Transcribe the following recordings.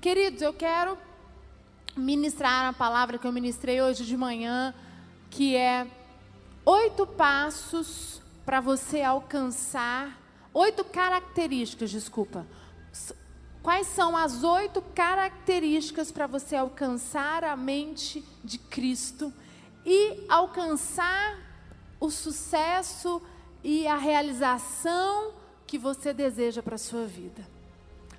Queridos, eu quero ministrar a palavra que eu ministrei hoje de manhã, que é oito passos para você alcançar, oito características, desculpa. Quais são as oito características para você alcançar a mente de Cristo e alcançar o sucesso e a realização que você deseja para a sua vida?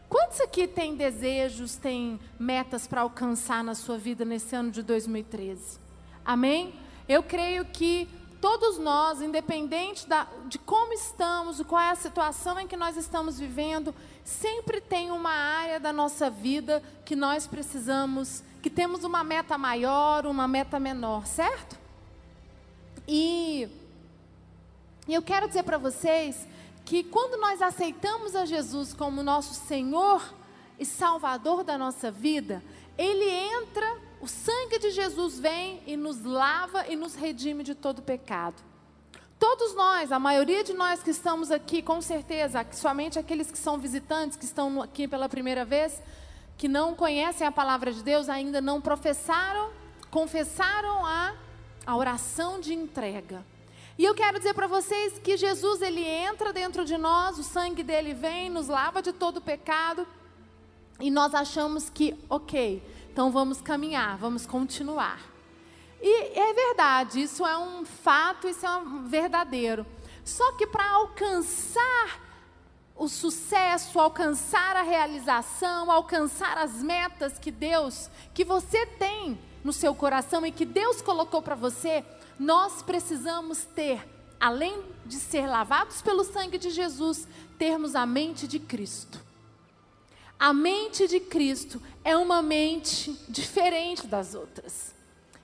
Quantos aqui têm desejos, têm metas para alcançar na sua vida nesse ano de 2013? Amém? Eu creio que todos nós, independente da, de como estamos, qual é a situação em que nós estamos vivendo, sempre tem uma área da nossa vida que nós precisamos, que temos uma meta maior, uma meta menor, certo? E, e eu quero dizer para vocês que quando nós aceitamos a Jesus como nosso Senhor e Salvador da nossa vida, Ele entra, o sangue de Jesus vem e nos lava e nos redime de todo pecado. Todos nós, a maioria de nós que estamos aqui, com certeza, somente aqueles que são visitantes, que estão aqui pela primeira vez, que não conhecem a palavra de Deus, ainda não professaram, confessaram a, a oração de entrega. E eu quero dizer para vocês que Jesus ele entra dentro de nós, o sangue dele vem, nos lava de todo pecado, e nós achamos que, OK, então vamos caminhar, vamos continuar. E é verdade, isso é um fato, isso é um verdadeiro. Só que para alcançar o sucesso, alcançar a realização, alcançar as metas que Deus, que você tem no seu coração e que Deus colocou para você, nós precisamos ter, além de ser lavados pelo sangue de Jesus, termos a mente de Cristo. A mente de Cristo é uma mente diferente das outras.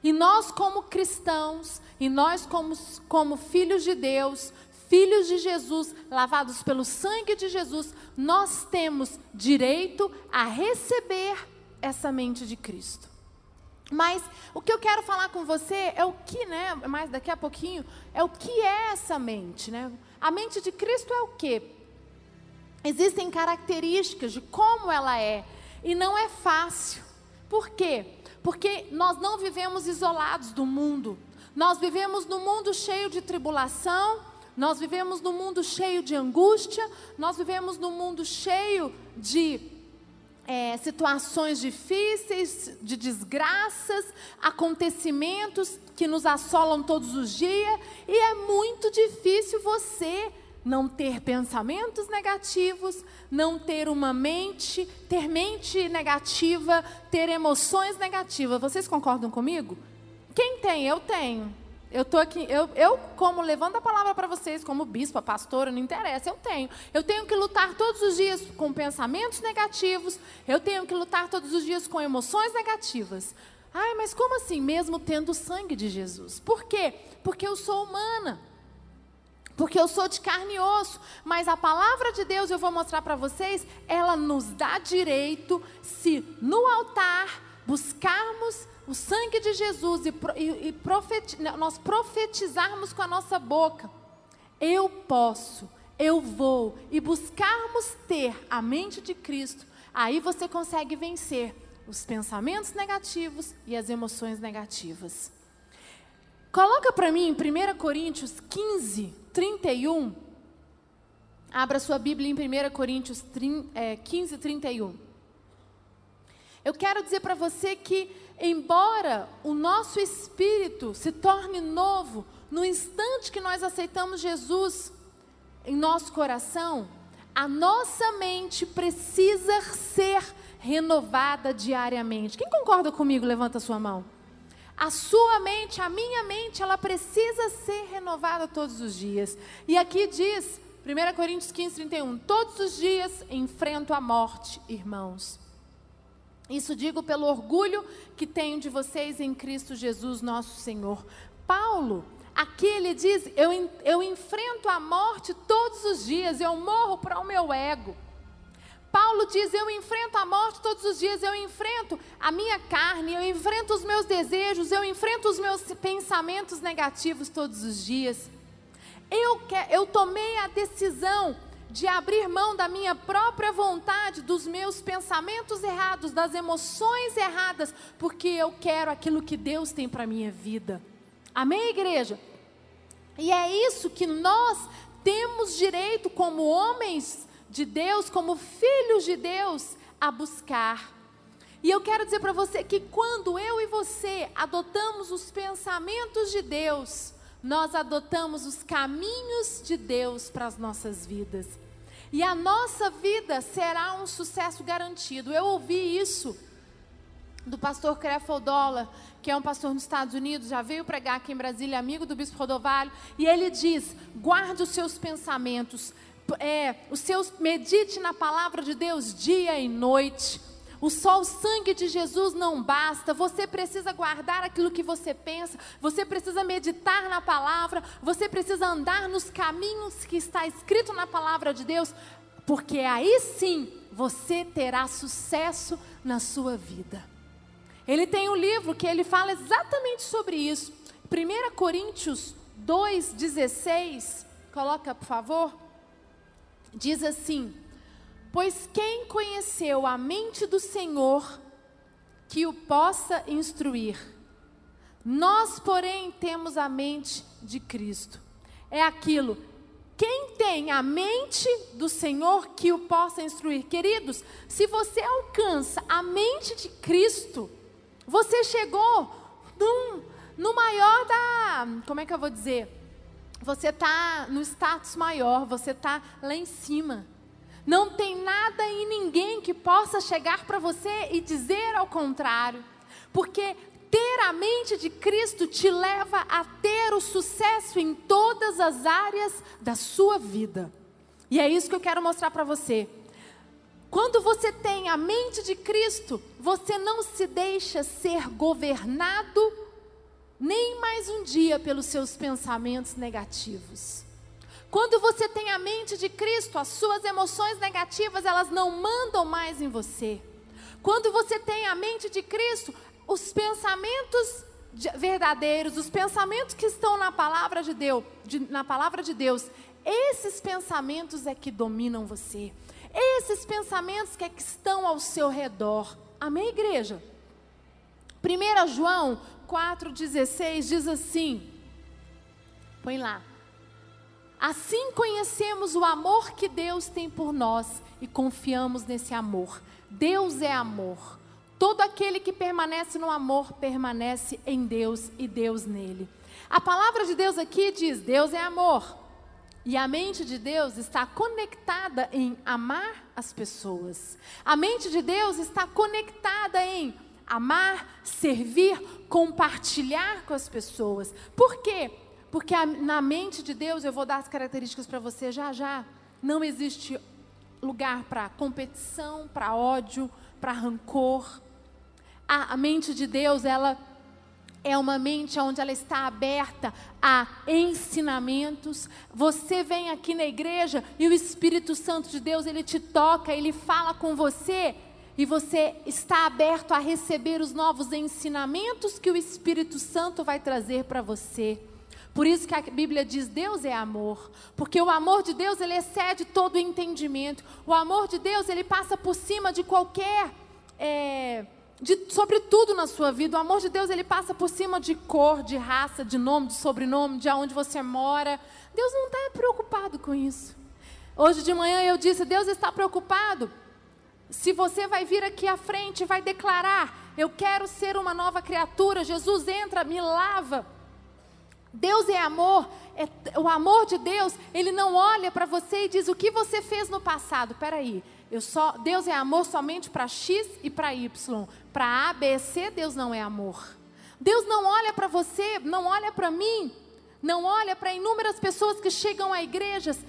E nós, como cristãos, e nós, como, como filhos de Deus, filhos de Jesus, lavados pelo sangue de Jesus, nós temos direito a receber essa mente de Cristo. Mas o que eu quero falar com você é o que, né, mais daqui a pouquinho, é o que é essa mente, né? A mente de Cristo é o quê? Existem características de como ela é e não é fácil. Por quê? Porque nós não vivemos isolados do mundo. Nós vivemos num mundo cheio de tribulação, nós vivemos num mundo cheio de angústia, nós vivemos num mundo cheio de é, situações difíceis, de desgraças, acontecimentos que nos assolam todos os dias, e é muito difícil você não ter pensamentos negativos, não ter uma mente, ter mente negativa, ter emoções negativas. Vocês concordam comigo? Quem tem? Eu tenho. Eu tô aqui, eu, eu como levando a palavra para vocês, como bispa, pastora, não interessa, eu tenho. Eu tenho que lutar todos os dias com pensamentos negativos, eu tenho que lutar todos os dias com emoções negativas. Ai, mas como assim, mesmo tendo o sangue de Jesus? Por quê? Porque eu sou humana. Porque eu sou de carne e osso, mas a palavra de Deus, eu vou mostrar para vocês, ela nos dá direito, se no altar buscarmos o sangue de Jesus e, e, e nós profetizarmos com a nossa boca, eu posso, eu vou, e buscarmos ter a mente de Cristo, aí você consegue vencer os pensamentos negativos e as emoções negativas. Coloca para mim em 1 Coríntios 15, 31. Abra sua Bíblia em 1 Coríntios 15, 31. É, Eu quero dizer para você que embora o nosso espírito se torne novo no instante que nós aceitamos Jesus em nosso coração, a nossa mente precisa ser renovada diariamente. Quem concorda comigo? Levanta sua mão. A sua mente, a minha mente, ela precisa ser renovada todos os dias. E aqui diz, 1 Coríntios 15, 31, todos os dias enfrento a morte, irmãos. Isso digo pelo orgulho que tenho de vocês em Cristo Jesus, nosso Senhor. Paulo, aqui ele diz: eu, eu enfrento a morte todos os dias, eu morro para o meu ego. Paulo diz: Eu enfrento a morte todos os dias, eu enfrento a minha carne, eu enfrento os meus desejos, eu enfrento os meus pensamentos negativos todos os dias. Eu, eu tomei a decisão de abrir mão da minha própria vontade, dos meus pensamentos errados, das emoções erradas, porque eu quero aquilo que Deus tem para minha vida. Amém, igreja? E é isso que nós temos direito como homens de Deus, como filhos de Deus, a buscar. E eu quero dizer para você que quando eu e você adotamos os pensamentos de Deus, nós adotamos os caminhos de Deus para as nossas vidas. E a nossa vida será um sucesso garantido. Eu ouvi isso do pastor Crefeld Dollar, que é um pastor nos Estados Unidos, já veio pregar aqui em Brasília, amigo do Bispo Rodovalho, e ele diz: guarde os seus pensamentos, é, os seus, medite na palavra de Deus dia e noite. O só o sangue de Jesus não basta. Você precisa guardar aquilo que você pensa. Você precisa meditar na palavra. Você precisa andar nos caminhos que está escrito na palavra de Deus, porque aí sim você terá sucesso na sua vida. Ele tem um livro que ele fala exatamente sobre isso. 1 Coríntios 2,16. Coloca, por favor. Diz assim: Pois quem conheceu a mente do Senhor que o possa instruir? Nós, porém, temos a mente de Cristo. É aquilo. Quem tem a mente do Senhor que o possa instruir? Queridos, se você alcança a mente de Cristo, você chegou num, no maior da. Como é que eu vou dizer? Você está no status maior, você está lá em cima. Não tem nada e ninguém que possa chegar para você e dizer ao contrário. Porque ter a mente de Cristo te leva a ter o sucesso em todas as áreas da sua vida. E é isso que eu quero mostrar para você. Quando você tem a mente de Cristo, você não se deixa ser governado nem mais um dia pelos seus pensamentos negativos. Quando você tem a mente de Cristo, as suas emoções negativas, elas não mandam mais em você. Quando você tem a mente de Cristo, os pensamentos verdadeiros, os pensamentos que estão na palavra de Deus, de, na palavra de Deus, esses pensamentos é que dominam você. Esses pensamentos que, é que estão ao seu redor. Amém, igreja? 1 João 4,16 diz assim: põe lá. Assim conhecemos o amor que Deus tem por nós e confiamos nesse amor. Deus é amor. Todo aquele que permanece no amor permanece em Deus e Deus nele. A palavra de Deus aqui diz: Deus é amor. E a mente de Deus está conectada em amar as pessoas. A mente de Deus está conectada em amar, servir, compartilhar com as pessoas. Por quê? Porque a, na mente de Deus, eu vou dar as características para você já já, não existe lugar para competição, para ódio, para rancor. A, a mente de Deus, ela é uma mente onde ela está aberta a ensinamentos. Você vem aqui na igreja e o Espírito Santo de Deus, ele te toca, ele fala com você e você está aberto a receber os novos ensinamentos que o Espírito Santo vai trazer para você. Por isso que a Bíblia diz: Deus é amor, porque o amor de Deus ele excede todo o entendimento. O amor de Deus ele passa por cima de qualquer, é, de, sobre tudo na sua vida. O amor de Deus ele passa por cima de cor, de raça, de nome, de sobrenome, de aonde você mora. Deus não está preocupado com isso. Hoje de manhã eu disse: Deus está preocupado. Se você vai vir aqui à frente e vai declarar: Eu quero ser uma nova criatura, Jesus entra, me lava. Deus é amor, é, o amor de Deus, ele não olha para você e diz o que você fez no passado. Eu só, Deus é amor somente para X e para Y. Para A, B, C, Deus não é amor. Deus não olha para você, não olha para mim, não olha para inúmeras pessoas que chegam a igrejas,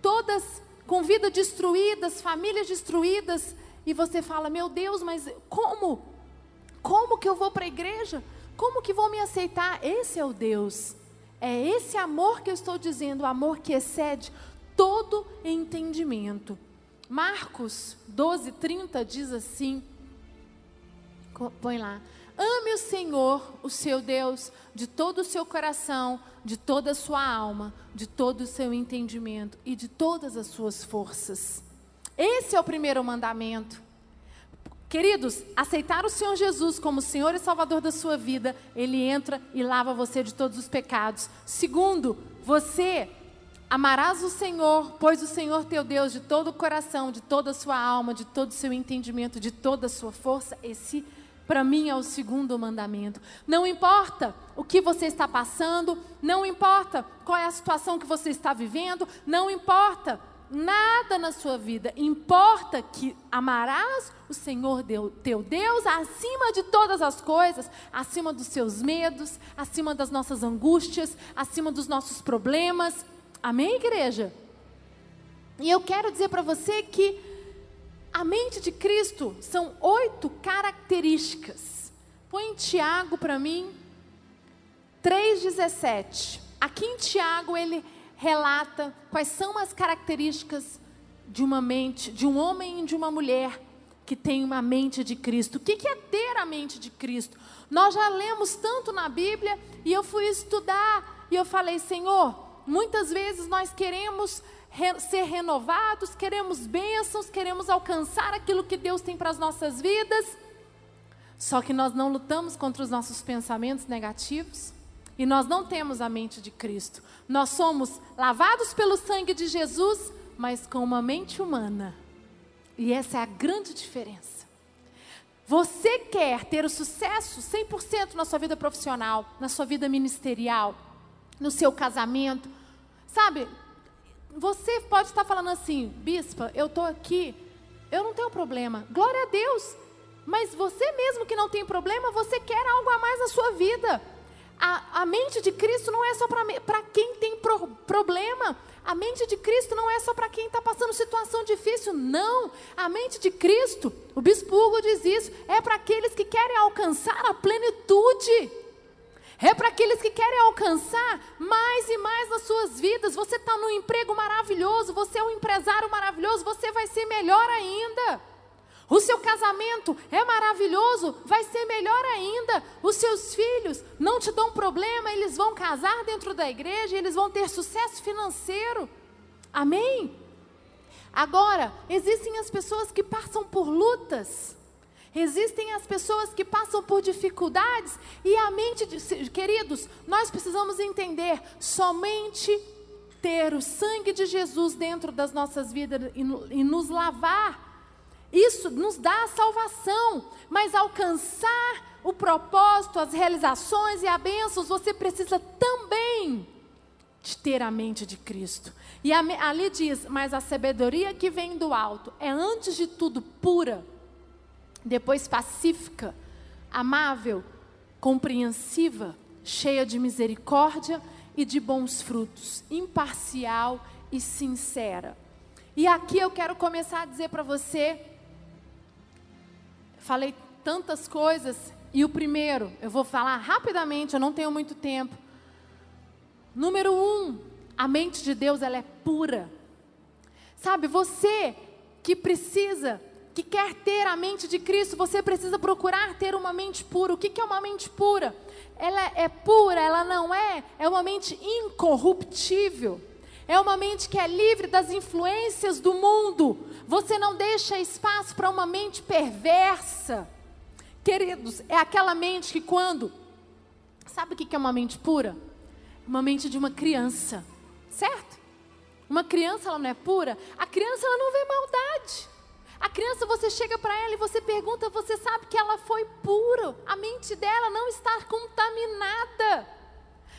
todas com vida destruídas, famílias destruídas, e você fala: Meu Deus, mas como? Como que eu vou para a igreja? Como que vão me aceitar? Esse é o Deus é esse amor que eu estou dizendo, o amor que excede todo entendimento. Marcos 12, 30 diz assim: põe lá. Ame o Senhor, o seu Deus, de todo o seu coração, de toda a sua alma, de todo o seu entendimento e de todas as suas forças. Esse é o primeiro mandamento. Queridos, aceitar o Senhor Jesus como Senhor e Salvador da sua vida, Ele entra e lava você de todos os pecados. Segundo, você amarás o Senhor, pois o Senhor teu Deus de todo o coração, de toda a sua alma, de todo o seu entendimento, de toda a sua força. Esse para mim é o segundo mandamento. Não importa o que você está passando, não importa qual é a situação que você está vivendo, não importa nada na sua vida. Importa que amarás o Senhor teu Deus acima de todas as coisas, acima dos seus medos, acima das nossas angústias, acima dos nossos problemas. Amém, igreja? E eu quero dizer para você que a mente de Cristo são oito características. Põe em Tiago para mim, 3,17. Aqui em Tiago ele relata quais são as características de uma mente, de um homem e de uma mulher que tem uma mente de Cristo. O que é ter a mente de Cristo? Nós já lemos tanto na Bíblia e eu fui estudar e eu falei, Senhor, muitas vezes nós queremos re ser renovados, queremos bênçãos, queremos alcançar aquilo que Deus tem para as nossas vidas. Só que nós não lutamos contra os nossos pensamentos negativos e nós não temos a mente de Cristo. Nós somos lavados pelo sangue de Jesus, mas com uma mente humana. E essa é a grande diferença. Você quer ter o sucesso 100% na sua vida profissional, na sua vida ministerial, no seu casamento. Sabe, você pode estar falando assim, bispa, eu estou aqui, eu não tenho problema. Glória a Deus. Mas você mesmo que não tem problema, você quer algo a mais na sua vida. A, a mente de Cristo não é só para quem tem pro, problema. A mente de Cristo não é só para quem está passando situação difícil. Não. A mente de Cristo, o bispo Hugo diz isso, é para aqueles que querem alcançar a plenitude. É para aqueles que querem alcançar mais e mais nas suas vidas. Você está num emprego maravilhoso, você é um empresário maravilhoso, você vai ser melhor ainda. O seu casamento é maravilhoso, vai ser melhor ainda. Os seus filhos não te dão problema, eles vão casar dentro da igreja, eles vão ter sucesso financeiro. Amém? Agora, existem as pessoas que passam por lutas. Existem as pessoas que passam por dificuldades e a mente, de, queridos, nós precisamos entender somente ter o sangue de Jesus dentro das nossas vidas e, e nos lavar. Isso nos dá a salvação, mas alcançar o propósito, as realizações e a bênçãos, você precisa também de ter a mente de Cristo. E ali diz: Mas a sabedoria que vem do alto é antes de tudo pura depois pacífica, amável, compreensiva, cheia de misericórdia e de bons frutos, imparcial e sincera. E aqui eu quero começar a dizer para você, falei tantas coisas, e o primeiro, eu vou falar rapidamente, eu não tenho muito tempo. Número um, a mente de Deus ela é pura. Sabe, você que precisa que quer ter a mente de Cristo, você precisa procurar ter uma mente pura. O que é uma mente pura? Ela é pura, ela não é, é uma mente incorruptível. É uma mente que é livre das influências do mundo. Você não deixa espaço para uma mente perversa. Queridos, é aquela mente que quando. Sabe o que é uma mente pura? Uma mente de uma criança, certo? Uma criança, ela não é pura. A criança, ela não vê maldade. A criança, você chega para ela e você pergunta, você sabe que ela foi pura, a mente dela não está contaminada.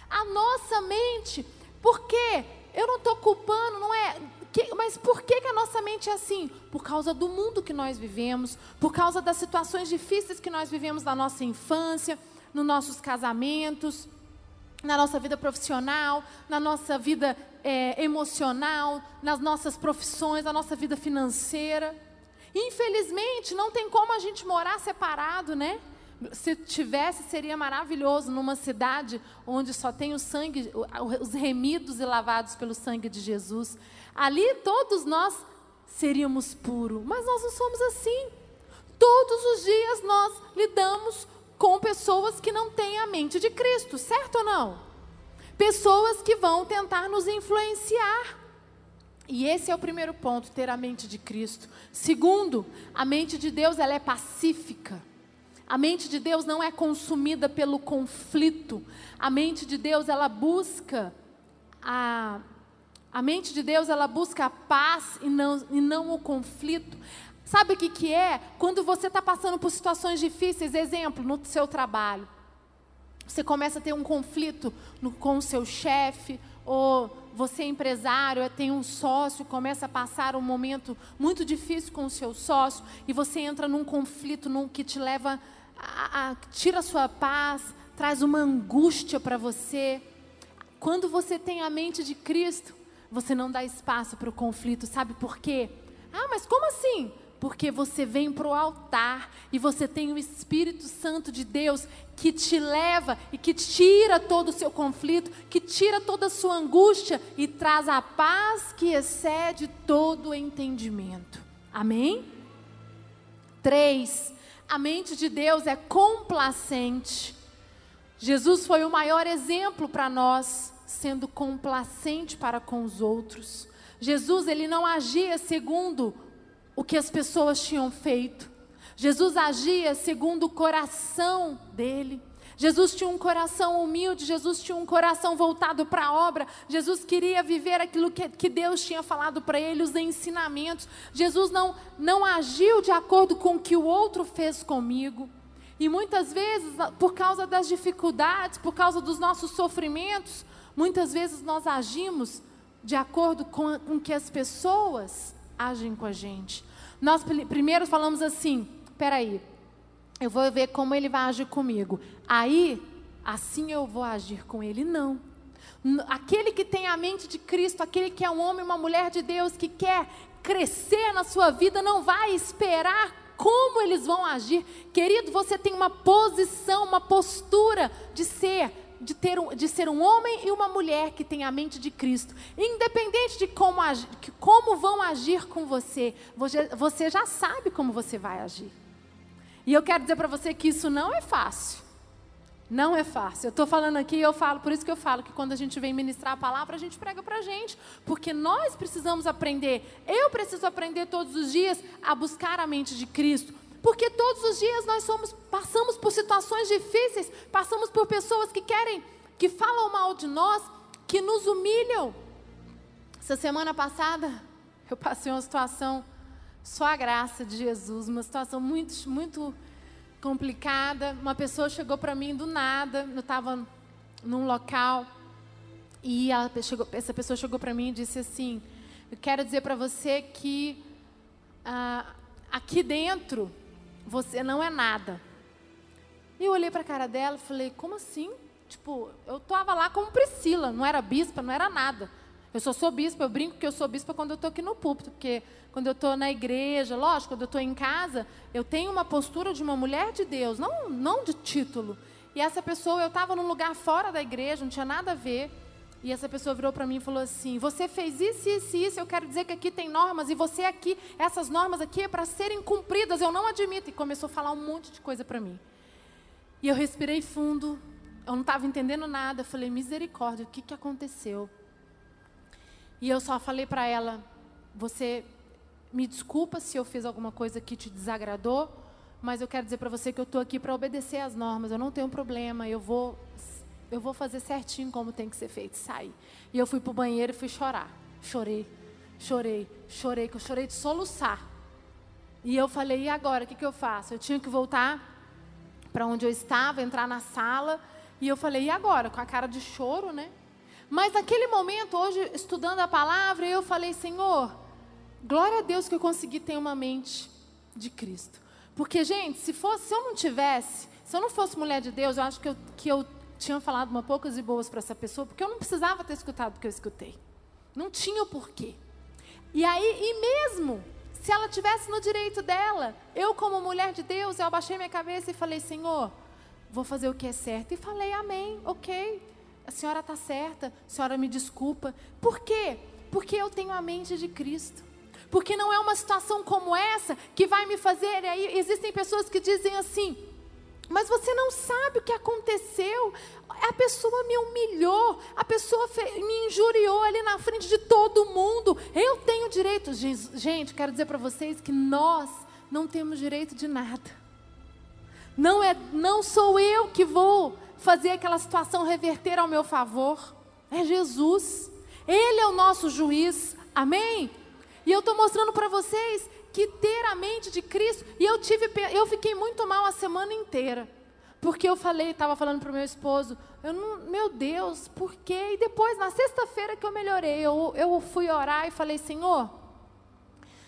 A nossa mente, por quê? Eu não estou culpando, não é. Que, mas por que, que a nossa mente é assim? Por causa do mundo que nós vivemos, por causa das situações difíceis que nós vivemos na nossa infância, nos nossos casamentos, na nossa vida profissional, na nossa vida é, emocional, nas nossas profissões, na nossa vida financeira. Infelizmente, não tem como a gente morar separado, né? Se tivesse, seria maravilhoso numa cidade onde só tem o sangue, os remidos e lavados pelo sangue de Jesus. Ali todos nós seríamos puros, mas nós não somos assim. Todos os dias nós lidamos com pessoas que não têm a mente de Cristo, certo ou não? Pessoas que vão tentar nos influenciar. E esse é o primeiro ponto, ter a mente de Cristo. Segundo, a mente de Deus ela é pacífica. A mente de Deus não é consumida pelo conflito. A mente de Deus ela busca a a mente de Deus ela busca a paz e não, e não o conflito. Sabe o que, que é? Quando você está passando por situações difíceis, exemplo, no seu trabalho. Você começa a ter um conflito no, com o seu chefe, ou você é empresário, tem um sócio, começa a passar um momento muito difícil com o seu sócio, e você entra num conflito num, que te leva a, a tira a sua paz, traz uma angústia para você. Quando você tem a mente de Cristo, você não dá espaço para o conflito, sabe por quê? Ah, mas como assim? Porque você vem para o altar e você tem o Espírito Santo de Deus que te leva e que tira todo o seu conflito, que tira toda a sua angústia e traz a paz que excede todo o entendimento. Amém? Três, a mente de Deus é complacente. Jesus foi o maior exemplo para nós sendo complacente para com os outros. Jesus, ele não agia segundo o que as pessoas tinham feito. Jesus agia segundo o coração dele. Jesus tinha um coração humilde, Jesus tinha um coração voltado para a obra, Jesus queria viver aquilo que, que Deus tinha falado para ele, os ensinamentos. Jesus não, não agiu de acordo com o que o outro fez comigo. E muitas vezes, por causa das dificuldades, por causa dos nossos sofrimentos, Muitas vezes nós agimos de acordo com, com que as pessoas agem com a gente. Nós primeiro falamos assim: peraí, eu vou ver como ele vai agir comigo. Aí, assim eu vou agir com ele. Não. Aquele que tem a mente de Cristo, aquele que é um homem, uma mulher de Deus, que quer crescer na sua vida, não vai esperar como eles vão agir. Querido, você tem uma posição, uma postura de ser de, ter um, de ser um homem e uma mulher que tem a mente de Cristo. Independente de como, agir, como vão agir com você, você, você já sabe como você vai agir. E eu quero dizer para você que isso não é fácil. Não é fácil. Eu estou falando aqui eu falo, por isso que eu falo que quando a gente vem ministrar a palavra, a gente prega para a gente. Porque nós precisamos aprender. Eu preciso aprender todos os dias a buscar a mente de Cristo. Porque todos os dias nós somos, passamos por situações difíceis, passamos por pessoas que querem, que falam mal de nós, que nos humilham. Essa semana passada, eu passei uma situação, só a graça de Jesus, uma situação muito, muito complicada. Uma pessoa chegou para mim do nada, eu estava num local, e chegou, essa pessoa chegou para mim e disse assim: Eu quero dizer para você que ah, aqui dentro você não é nada. E eu olhei para a cara dela e falei, como assim? Tipo, eu estava lá como Priscila, não era bispa, não era nada. Eu só sou bispa, eu brinco que eu sou bispa quando eu estou aqui no púlpito, porque quando eu estou na igreja, lógico, quando eu estou em casa, eu tenho uma postura de uma mulher de Deus, não, não de título. E essa pessoa, eu estava num lugar fora da igreja, não tinha nada a ver. E essa pessoa virou para mim e falou assim: Você fez isso, isso e isso. Eu quero dizer que aqui tem normas e você aqui, essas normas aqui é para serem cumpridas. Eu não admito. E começou a falar um monte de coisa para mim. E eu respirei fundo. Eu não estava entendendo nada. Eu falei: Misericórdia, o que, que aconteceu? E eu só falei para ela: Você me desculpa se eu fiz alguma coisa que te desagradou, mas eu quero dizer para você que eu estou aqui para obedecer às normas. Eu não tenho problema. Eu vou eu vou fazer certinho como tem que ser feito. Saí. E eu fui para o banheiro e fui chorar. Chorei, chorei, chorei, que eu chorei de soluçar. E eu falei, e agora, o que, que eu faço? Eu tinha que voltar para onde eu estava, entrar na sala. E eu falei, e agora? Com a cara de choro, né? Mas naquele momento, hoje, estudando a palavra, eu falei, Senhor, glória a Deus que eu consegui ter uma mente de Cristo. Porque, gente, se, fosse, se eu não tivesse, se eu não fosse mulher de Deus, eu acho que eu, que eu tinha falado uma poucas e boas para essa pessoa, porque eu não precisava ter escutado o que eu escutei. Não tinha o porquê. E aí, e mesmo se ela tivesse no direito dela, eu como mulher de Deus, eu abaixei minha cabeça e falei, Senhor, vou fazer o que é certo. E falei, amém, ok, a senhora está certa, a senhora me desculpa. Por quê? Porque eu tenho a mente de Cristo. Porque não é uma situação como essa que vai me fazer. E aí existem pessoas que dizem assim: mas você não sabe o que aconteceu. A pessoa me humilhou, a pessoa me injuriou ali na frente de todo mundo. Eu tenho direito. Gente, quero dizer para vocês que nós não temos direito de nada. Não é, não sou eu que vou fazer aquela situação reverter ao meu favor. É Jesus. Ele é o nosso juiz. Amém? E eu estou mostrando para vocês que ter a mente de Cristo. E eu tive, eu fiquei muito mal a semana inteira. Porque eu falei, estava falando para o meu esposo, eu não, meu Deus, por quê? E depois, na sexta-feira que eu melhorei, eu, eu fui orar e falei, Senhor,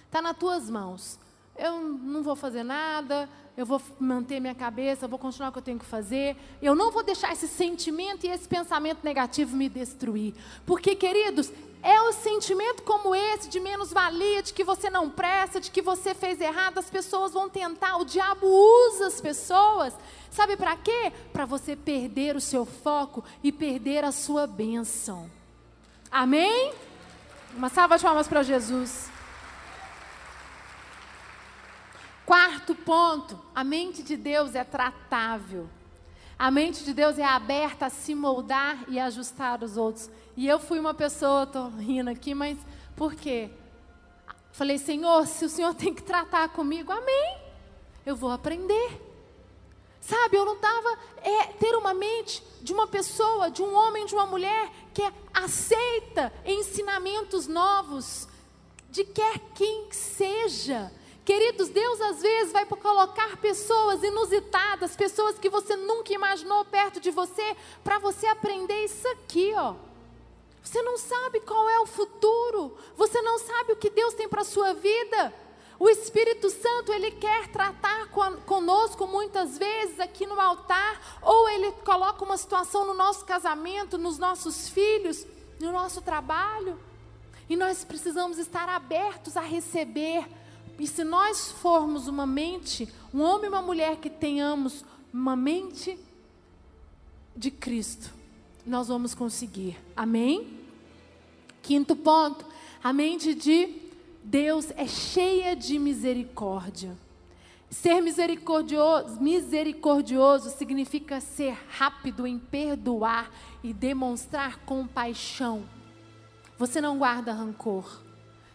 está nas tuas mãos. Eu não vou fazer nada, eu vou manter minha cabeça, eu vou continuar o que eu tenho que fazer. Eu não vou deixar esse sentimento e esse pensamento negativo me destruir. Porque, queridos, é o sentimento como esse de menos-valia, de que você não presta, de que você fez errado, as pessoas vão tentar, o diabo usa as pessoas. Sabe para quê? Para você perder o seu foco e perder a sua bênção. Amém? Uma salva de palmas para Jesus. Quarto ponto, a mente de Deus é tratável. A mente de Deus é aberta a se moldar e ajustar os outros. E eu fui uma pessoa, estou rindo aqui, mas por quê? Falei, Senhor, se o Senhor tem que tratar comigo, amém. Eu vou aprender. Sabe, eu não estava é, ter uma mente de uma pessoa, de um homem, de uma mulher que aceita ensinamentos novos, de quer quem seja. Queridos, Deus às vezes vai colocar pessoas inusitadas, pessoas que você nunca imaginou perto de você, para você aprender isso aqui, ó. Você não sabe qual é o futuro, você não sabe o que Deus tem para a sua vida. O Espírito Santo, ele quer tratar conosco muitas vezes aqui no altar, ou ele coloca uma situação no nosso casamento, nos nossos filhos, no nosso trabalho. E nós precisamos estar abertos a receber e se nós formos uma mente, um homem e uma mulher que tenhamos uma mente de Cristo, nós vamos conseguir. Amém? Quinto ponto, a mente de Deus é cheia de misericórdia. Ser misericordioso, misericordioso significa ser rápido em perdoar e demonstrar compaixão. Você não guarda rancor.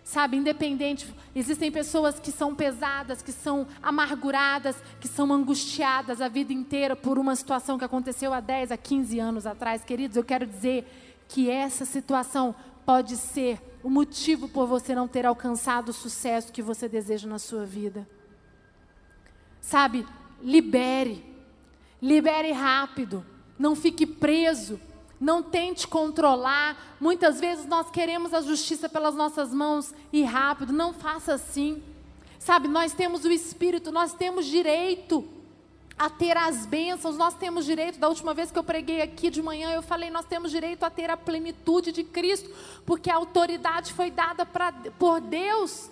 Sabe, independente, existem pessoas que são pesadas, que são amarguradas, que são angustiadas a vida inteira por uma situação que aconteceu há 10, a 15 anos atrás. Queridos, eu quero dizer que essa situação pode ser o motivo por você não ter alcançado o sucesso que você deseja na sua vida. Sabe, libere, libere rápido, não fique preso não tente controlar. Muitas vezes nós queremos a justiça pelas nossas mãos e rápido. Não faça assim. Sabe, nós temos o Espírito, nós temos direito a ter as bênçãos, nós temos direito. Da última vez que eu preguei aqui de manhã, eu falei: nós temos direito a ter a plenitude de Cristo, porque a autoridade foi dada pra, por Deus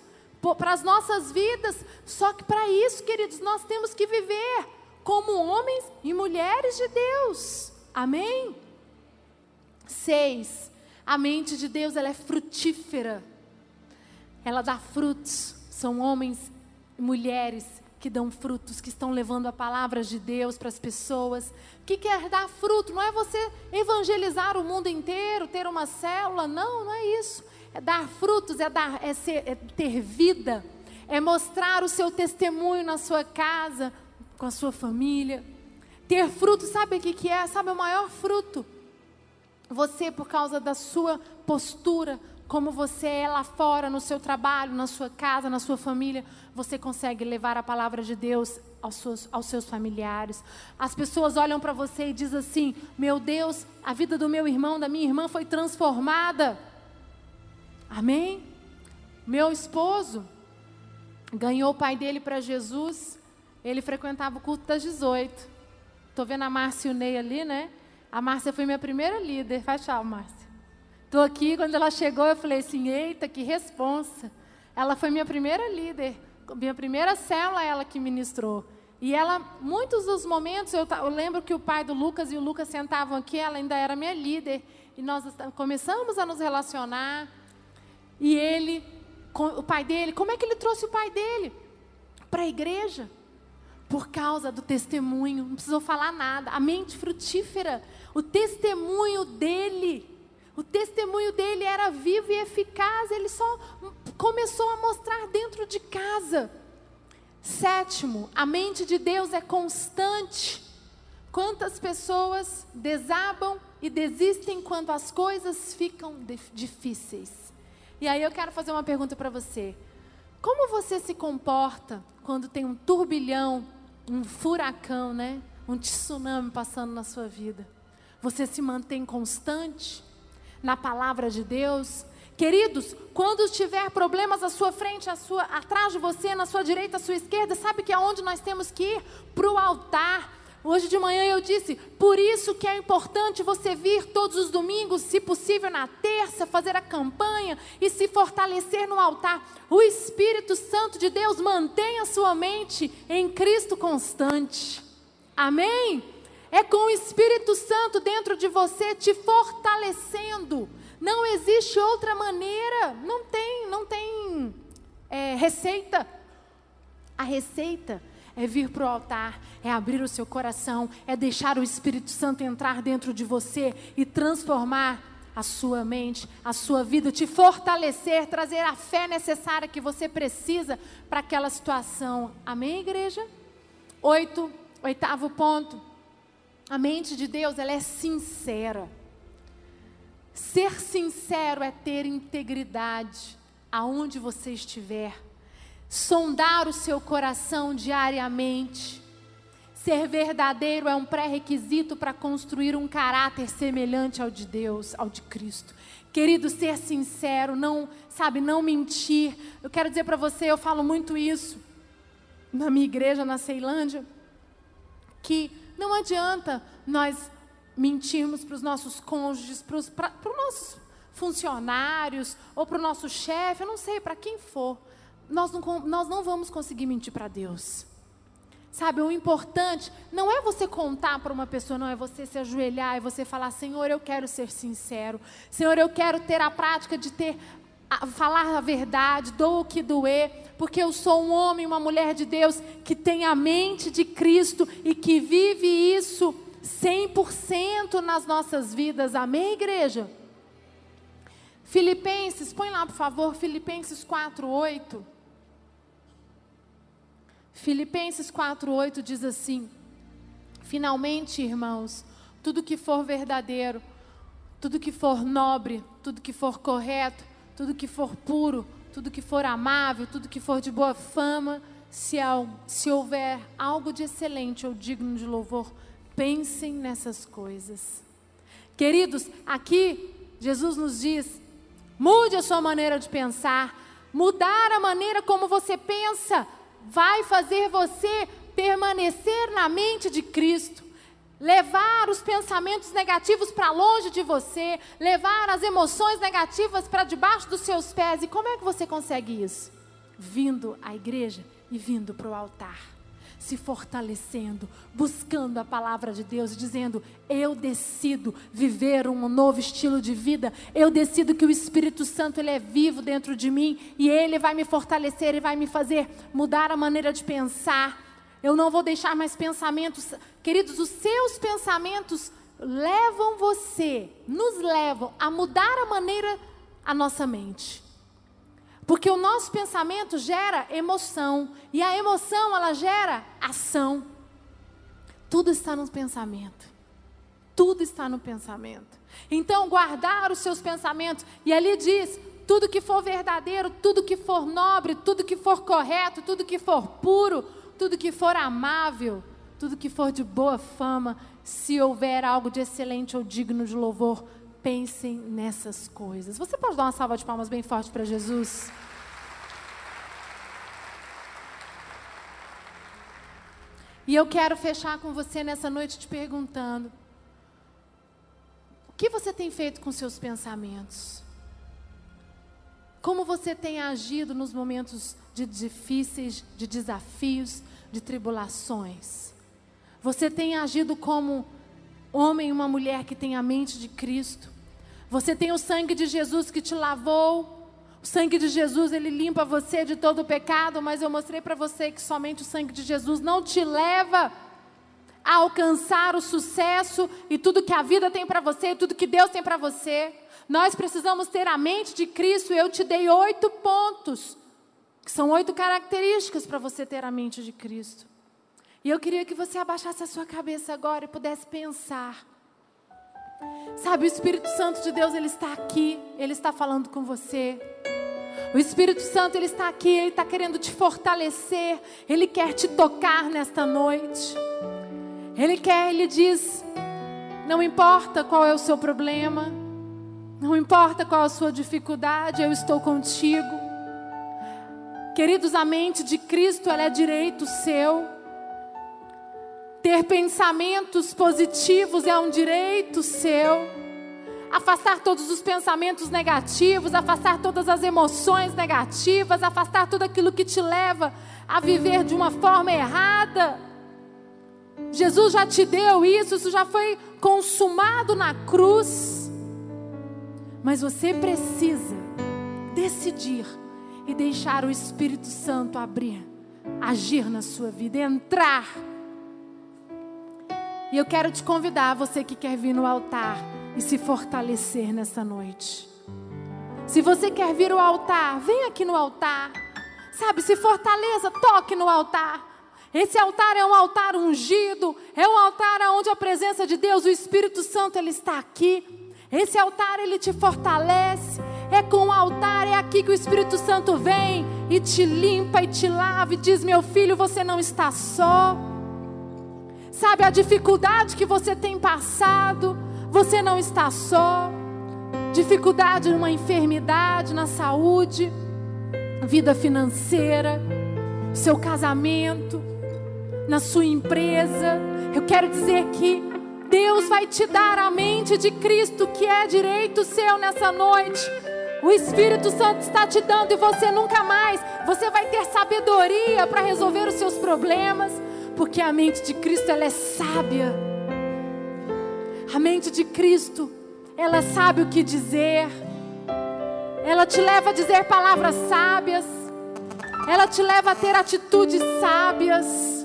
para as nossas vidas. Só que para isso, queridos, nós temos que viver como homens e mulheres de Deus. Amém? Seis, a mente de Deus ela é frutífera. Ela dá frutos. São homens e mulheres que dão frutos, que estão levando a palavra de Deus para as pessoas. O que quer dar fruto? Não é você evangelizar o mundo inteiro, ter uma célula. Não, não é isso. É dar frutos, é, dar, é, ser, é ter vida, é mostrar o seu testemunho na sua casa, com a sua família. Ter fruto, sabe o que, que é? Sabe o maior fruto? Você, por causa da sua postura, como você é lá fora, no seu trabalho, na sua casa, na sua família, você consegue levar a palavra de Deus aos seus, aos seus familiares. As pessoas olham para você e dizem assim: Meu Deus, a vida do meu irmão, da minha irmã foi transformada. Amém? Meu esposo ganhou o pai dele para Jesus. Ele frequentava o culto das 18. Estou vendo a Márcia e o Ney ali, né? A Márcia foi minha primeira líder. Faz tchau, Márcia. Estou aqui, quando ela chegou, eu falei assim, eita, que responsa. Ela foi minha primeira líder. Minha primeira célula, ela que ministrou. E ela, muitos dos momentos, eu, eu, lembro que o pai do Lucas e o Lucas sentavam aqui, ela ainda era minha líder. E nós começamos a nos relacionar. E ele, o pai dele, como é que ele trouxe o pai dele para a igreja? Por causa do testemunho, não precisou falar nada. A mente frutífera, o testemunho dele, o testemunho dele era vivo e eficaz, ele só começou a mostrar dentro de casa. Sétimo, a mente de Deus é constante. Quantas pessoas desabam e desistem quando as coisas ficam difíceis? E aí eu quero fazer uma pergunta para você. Como você se comporta quando tem um turbilhão, um furacão, né? Um tsunami passando na sua vida? Você se mantém constante na palavra de Deus? Queridos, quando tiver problemas à sua frente, à sua, atrás de você, na sua direita, à sua esquerda, sabe que é onde nós temos que ir? Para o altar Hoje de manhã eu disse, por isso que é importante você vir todos os domingos, se possível na terça, fazer a campanha e se fortalecer no altar. O Espírito Santo de Deus mantém a sua mente em Cristo constante. Amém? É com o Espírito Santo dentro de você te fortalecendo. Não existe outra maneira. Não tem, não tem é, receita. A receita é vir para o altar, é abrir o seu coração, é deixar o Espírito Santo entrar dentro de você e transformar a sua mente, a sua vida, te fortalecer, trazer a fé necessária que você precisa para aquela situação. Amém, igreja? Oito, oitavo ponto. A mente de Deus, ela é sincera. Ser sincero é ter integridade aonde você estiver sondar o seu coração diariamente. Ser verdadeiro é um pré-requisito para construir um caráter semelhante ao de Deus, ao de Cristo. Querido, ser sincero, não, sabe, não mentir. Eu quero dizer para você, eu falo muito isso na minha igreja na Ceilândia, que não adianta nós mentirmos para os nossos cônjuges, para os nossos funcionários ou para o nosso chefe, eu não sei, para quem for nós não, nós não vamos conseguir mentir para Deus. Sabe, o importante não é você contar para uma pessoa, não, é você se ajoelhar e você falar: Senhor, eu quero ser sincero. Senhor, eu quero ter a prática de ter, a, falar a verdade, dou o que doer, porque eu sou um homem, uma mulher de Deus que tem a mente de Cristo e que vive isso 100% nas nossas vidas. Amém, igreja? Filipenses, põe lá, por favor, Filipenses 4, 8. Filipenses 4:8 diz assim: Finalmente, irmãos, tudo que for verdadeiro, tudo que for nobre, tudo que for correto, tudo que for puro, tudo que for amável, tudo que for de boa fama, se, se houver algo de excelente ou digno de louvor, pensem nessas coisas. Queridos, aqui Jesus nos diz: mude a sua maneira de pensar, mudar a maneira como você pensa vai fazer você permanecer na mente de Cristo, levar os pensamentos negativos para longe de você, levar as emoções negativas para debaixo dos seus pés. E como é que você consegue isso? Vindo à igreja e vindo para o altar se fortalecendo, buscando a palavra de Deus e dizendo: Eu decido viver um novo estilo de vida. Eu decido que o Espírito Santo ele é vivo dentro de mim e ele vai me fortalecer e vai me fazer mudar a maneira de pensar. Eu não vou deixar mais pensamentos, queridos, os seus pensamentos levam você, nos levam a mudar a maneira a nossa mente. Porque o nosso pensamento gera emoção e a emoção ela gera ação. Tudo está no pensamento. Tudo está no pensamento. Então, guardar os seus pensamentos, e ali diz: tudo que for verdadeiro, tudo que for nobre, tudo que for correto, tudo que for puro, tudo que for amável, tudo que for de boa fama, se houver algo de excelente ou digno de louvor, pensem nessas coisas. Você pode dar uma salva de palmas bem forte para Jesus? E eu quero fechar com você nessa noite te perguntando: o que você tem feito com seus pensamentos? Como você tem agido nos momentos de difíceis, de desafios, de tribulações? Você tem agido como homem e uma mulher que tem a mente de Cristo? Você tem o sangue de Jesus que te lavou, O sangue de Jesus, ele limpa você de todo o pecado, mas eu mostrei para você que somente o sangue de Jesus não te leva a alcançar o sucesso e tudo que a vida tem para você, e tudo que Deus tem para você. Nós precisamos ter a mente de Cristo. Eu te dei oito pontos, que são oito características para você ter a mente de Cristo. E eu queria que você abaixasse a sua cabeça agora e pudesse pensar. Sabe, o Espírito Santo de Deus, ele está aqui, ele está falando com você. O Espírito Santo, ele está aqui, ele está querendo te fortalecer, ele quer te tocar nesta noite. Ele quer, ele diz: não importa qual é o seu problema, não importa qual a sua dificuldade, eu estou contigo. Queridos, a mente de Cristo, ela é direito seu. Ter pensamentos positivos é um direito seu. Afastar todos os pensamentos negativos, afastar todas as emoções negativas, afastar tudo aquilo que te leva a viver de uma forma errada. Jesus já te deu isso, isso já foi consumado na cruz. Mas você precisa decidir e deixar o Espírito Santo abrir, agir na sua vida, entrar e eu quero te convidar, você que quer vir no altar e se fortalecer nessa noite. Se você quer vir ao altar, vem aqui no altar. Sabe, se fortaleça, toque no altar. Esse altar é um altar ungido, é um altar onde a presença de Deus, o Espírito Santo, ele está aqui. Esse altar ele te fortalece. É com o altar, é aqui que o Espírito Santo vem e te limpa e te lava e diz: "Meu filho, você não está só". Sabe a dificuldade que você tem passado? Você não está só. Dificuldade numa enfermidade, na saúde, vida financeira, seu casamento, na sua empresa. Eu quero dizer que Deus vai te dar a mente de Cristo, que é direito seu nessa noite. O Espírito Santo está te dando e você nunca mais, você vai ter sabedoria para resolver os seus problemas porque a mente de Cristo ela é sábia. A mente de Cristo, ela sabe o que dizer. Ela te leva a dizer palavras sábias. Ela te leva a ter atitudes sábias.